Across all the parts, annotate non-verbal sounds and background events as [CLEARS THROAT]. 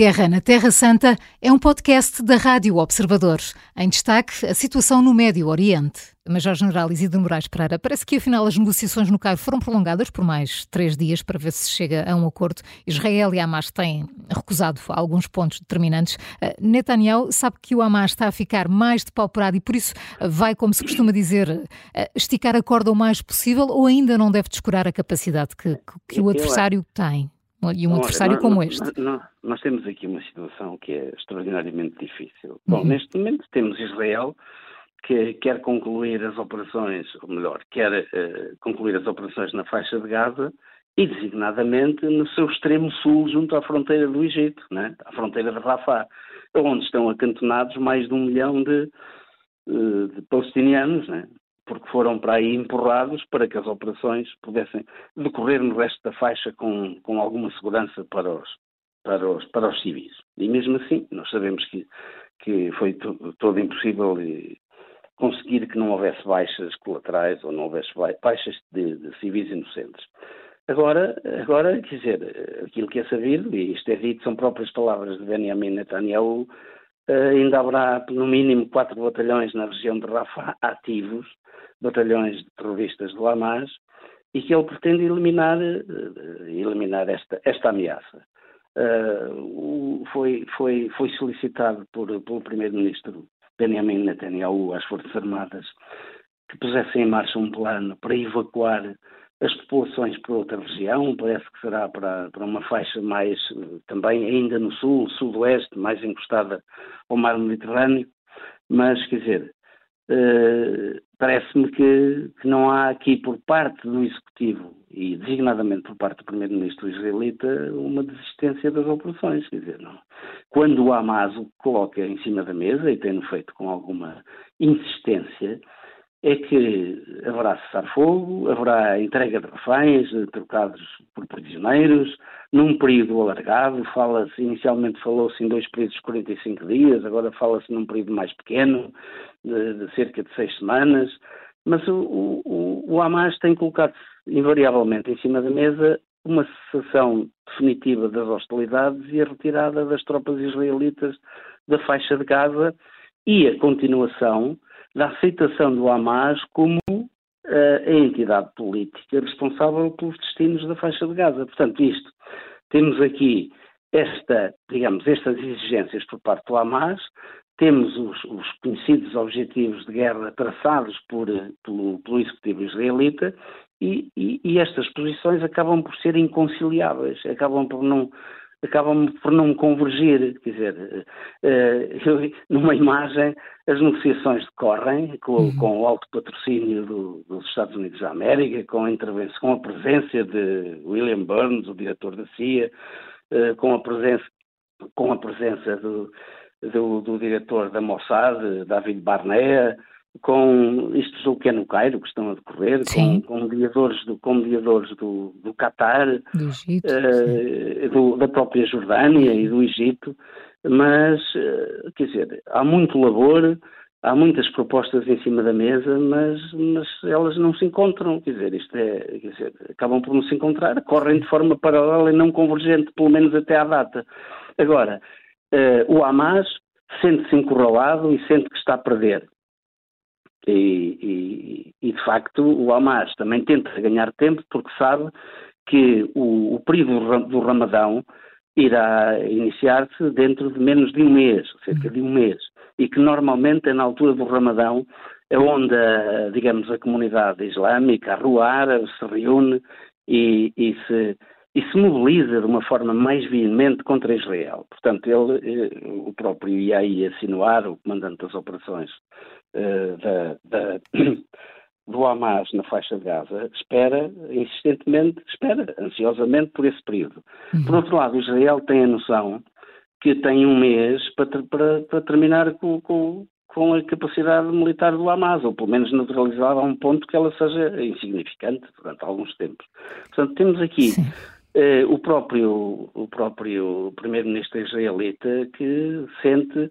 Guerra na Terra Santa é um podcast da Rádio Observador. Em destaque, a situação no Médio Oriente. Major-General Isidro Moraes Pereira, parece que afinal as negociações no Cairo foram prolongadas por mais três dias para ver se chega a um acordo. Israel e Hamas têm recusado alguns pontos determinantes. Eh, Netanyahu sabe que o Hamas está a ficar mais depauperado e por isso vai, como se costuma dizer, eh, esticar a corda o mais possível ou ainda não deve descurar a capacidade que, que o adversário tem? E um adversário nós, como este? Nós, nós, temos aqui uma situação que é extraordinariamente difícil. Bom, uhum. neste momento temos Israel que quer concluir as operações, ou melhor, quer uh, concluir as operações na faixa de Gaza e designadamente no seu extremo sul, junto à fronteira do Egito, né? à fronteira de Rafah, onde estão acantonados mais de um milhão de, uh, de palestinianos, né? Porque foram para aí empurrados para que as operações pudessem decorrer no resto da faixa com, com alguma segurança para os, para, os, para os civis. E mesmo assim, nós sabemos que, que foi todo impossível conseguir que não houvesse baixas colaterais ou não houvesse baixas de, de civis inocentes. Agora, agora, quer dizer, aquilo que é sabido, e isto é dito, são próprias palavras de Benjamin Netanyahu, eh, ainda haverá no mínimo quatro batalhões na região de Rafah ativos, batalhões de terroristas do Hamas, e que ele pretende eliminar, eh, eliminar esta, esta ameaça. Uh, foi, foi, foi solicitado por, pelo Primeiro-Ministro Benjamin Netanyahu às Forças Armadas que pusessem em marcha um plano para evacuar as populações para outra região, parece que será para, para uma faixa mais, também ainda no sul, sudoeste, mais encostada ao mar Mediterrâneo, mas, quer dizer, parece-me que, que, não há aqui por parte do Executivo e designadamente por parte do Primeiro-Ministro israelita uma desistência das operações, quer dizer, não. Quando o Hamas o coloca em cima da mesa, e tem feito com alguma insistência, é que haverá cessar-fogo, haverá entrega de reféns trocados por prisioneiros, num período alargado, fala-se, inicialmente falou-se em dois períodos de 45 dias, agora fala-se num período mais pequeno, de, de, cerca de seis semanas, mas o, o, o Hamas tem colocado invariavelmente em cima da mesa uma cessação definitiva das hostilidades e a retirada das tropas israelitas da faixa de Gaza e a continuação da aceitação do Hamas como uh, a entidade política responsável pelos destinos da faixa de Gaza. Portanto, isto, temos aqui esta, digamos, estas exigências por parte do Hamas, temos os, os conhecidos objetivos de guerra traçados por, pelo, pelo executivo israelita e, e, e, estas posições acabam por ser inconciliáveis, acabam por não acabam por não convergir, quer dizer, uh, numa imagem as negociações decorrem com, uhum. com o alto patrocínio do, dos Estados Unidos da América, com a intervenção, com a presença de William Burns, o diretor da CIA, uh, com a presença, com a presença do, do, do diretor da Mossad, David Barnea, com isto julgo que é no Cairo que estão a decorrer, com, com, mediadores do, com mediadores do, do Qatar, do Egito, uh, do, da própria Jordânia e do Egito, mas, uh, quer dizer, há muito labor, há muitas propostas em cima da mesa, mas, mas elas não se encontram, quer dizer, isto é, quer dizer, acabam por não se encontrar, correm de forma paralela e não convergente, pelo menos até à data. Agora, uh, o Hamas sente-se encurralado e sente que está a perder. E, e, e, de facto o Hamas também tenta ganhar tempo porque sabe que o, o período do Ramadão irá iniciar-se dentro de menos de um mês, cerca de um mês, e que normalmente é na altura do Ramadão é onde, digamos, a comunidade islâmica, a rua árabe se reúne e, e se e se mobiliza de uma forma mais veemente contra Israel. Portanto, ele, eh, o próprio Yahi Assinuar, o comandante das operações uh, da, da, [CLEARS THROAT] do Hamas na faixa de Gaza, espera insistentemente, espera ansiosamente por esse período. Uhum. Por outro lado, Israel tem a noção que tem um mês para, para, para terminar com, com, com a capacidade militar do Hamas, ou pelo menos neutralizar a um ponto que ela seja insignificante durante alguns tempos. Portanto, temos aqui Uh, o próprio, o próprio primeiro-ministro israelita que sente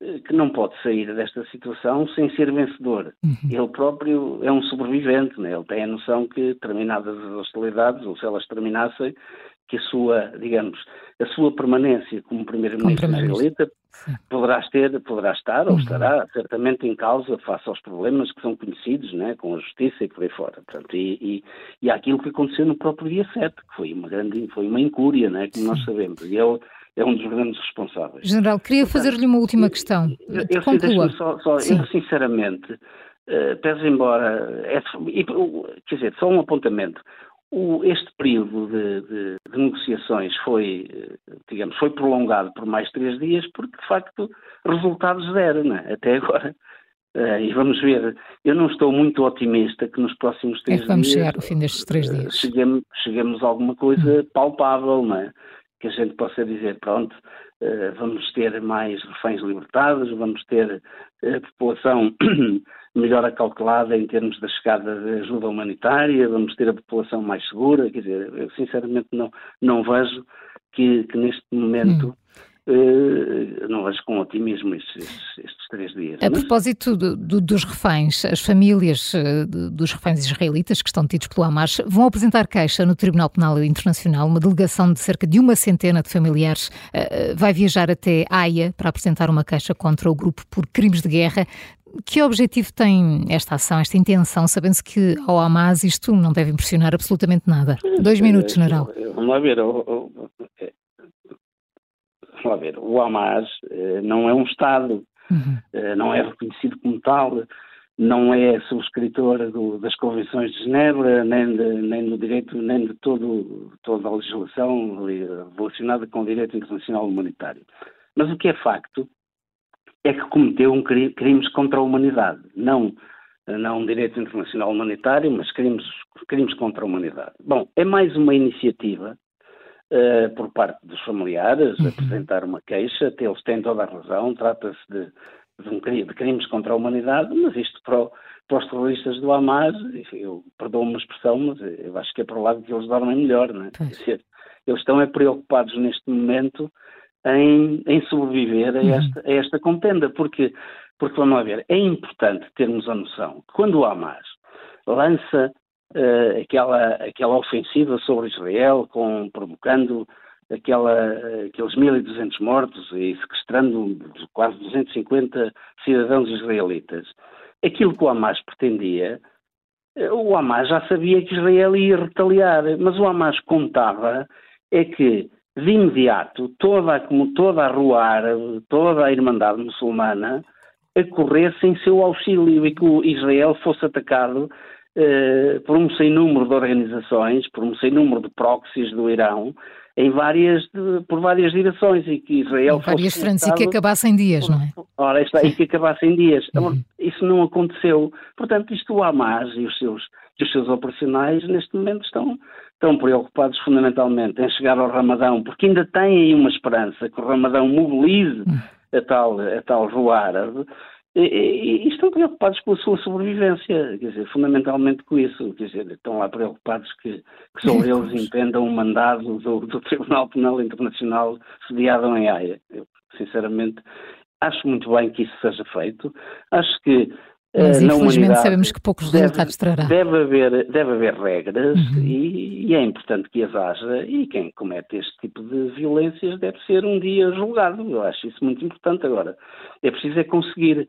uh, que não pode sair desta situação sem ser vencedor. Uhum. Ele próprio é um sobrevivente, né? ele tem a noção que terminadas as hostilidades, ou se elas terminassem, que a sua, digamos, a sua permanência como primeiro-ministro israelita poderá, ter, poderá estar ou uhum. estará certamente em causa face aos problemas que são conhecidos, né, com a justiça e por aí fora. Portanto, e, e, e aquilo que aconteceu no próprio dia 7, que foi uma grande, foi uma incúria, né, como Sim. nós sabemos. E ele é um dos grandes responsáveis. General, queria fazer-lhe uma última questão. Eu, eu, Conclua. Só, só, eu, sinceramente, uh, pese embora. É, quer dizer, só um apontamento. O, este período de, de, de, negociações foi, eh, digamos, foi prolongado por mais três dias porque, de facto, resultados zero, né? até agora. Uh, [LAUGHS] e vamos ver, eu não estou muito otimista que nos próximos três é que vamos dias... chegar ao fim destes três dias. cheguemos, cheguemos a alguma coisa hum. palpável, não é? Que a gente possa dizer, pronto, uh, vamos ter mais reféns libertados, vamos ter a população [CLEARS THROAT] melhor acautelada em termos da chegada de ajuda humanitária, vamos ter a população mais segura, quer dizer, eu sinceramente não, não vejo que, que neste momento hum. Uh, não vejo com otimismo estes, estes três dias. A mas... propósito do, do, dos reféns, as famílias uh, dos reféns israelitas que estão detidos pelo Hamas vão apresentar queixa no Tribunal Penal Internacional. Uma delegação de cerca de uma centena de familiares uh, vai viajar até Haia para apresentar uma queixa contra o grupo por crimes de guerra. Que objetivo tem esta ação, esta intenção, sabendo-se que ao Hamas isto não deve impressionar absolutamente nada? Dois minutos, general. Vamos lá ver. Vamos lá ver. O Hamas eh, não é um Estado, uhum. Eh, não é reconhecido como tal, não é subscritor do, das convenções de Genebra, nem, de, nem do direito, nem de todo, toda a legislação relacionada com o direito internacional humanitário. Mas o que é facto é que cometeu um crime, crimes contra a humanidade, não não direito internacional humanitário, mas crimes, crimes contra a humanidade. Bom, é mais uma iniciativa uh, por parte dos familiares, uhum. apresentar uma queixa, eles têm toda a razão, trata-se de, de, um, de, crimes contra a humanidade, mas isto para, o, para os terroristas do Hamas, eu perdoo uma expressão, mas eu acho que é para o lado que eles dormem melhor, não é? Dizer, eles estão é preocupados neste momento em, em sobreviver a uhum. esta, a esta contenda, porque, porque vamos lá ver, é importante termos a noção que quando o Hamas lança uh, aquela, aquela ofensiva sobre Israel, com, provocando aquela, aqueles 1.200 mortos e sequestrando quase 250 cidadãos israelitas, aquilo que o Hamas pretendia, eh, o Hamas já sabia que Israel ia retaliar, mas o Hamas contava é que de imediato toda, como toda a rua árabe, toda a Irmandade muçulmana acorresse em seu auxílio e que o Israel fosse atacado eh, por um sem número de organizações, por um sem número de proxies do Irão, em várias, de, por várias direções e que Israel em várias frentes e que acabassem dias, não é? Ora, está, e que acabassem dias. Uhum. Isso não aconteceu. Portanto, isto o Hamas e os seus, os seus operacionais neste momento estão estão preocupados fundamentalmente em chegar ao Ramadão, porque ainda têm aí uma esperança que o Ramadão mobilize hum. a tal, a tal rua árabe, e, e, e, estão preocupados com a sua sobrevivência, quer dizer, fundamentalmente com isso, quer dizer, estão lá preocupados que, que só eles entendam o mandado do, do Tribunal Penal Internacional sediado em Haia. Eu, sinceramente, acho muito bem que isso seja feito, acho que mas eh, infelizmente sabemos que poucos deve, resultados trará. Deve haver, deve haver regras uhum. e, e, é importante que as haja e quem comete este tipo de violências deve ser um dia julgado. Eu acho isso muito importante agora. É preciso é conseguir.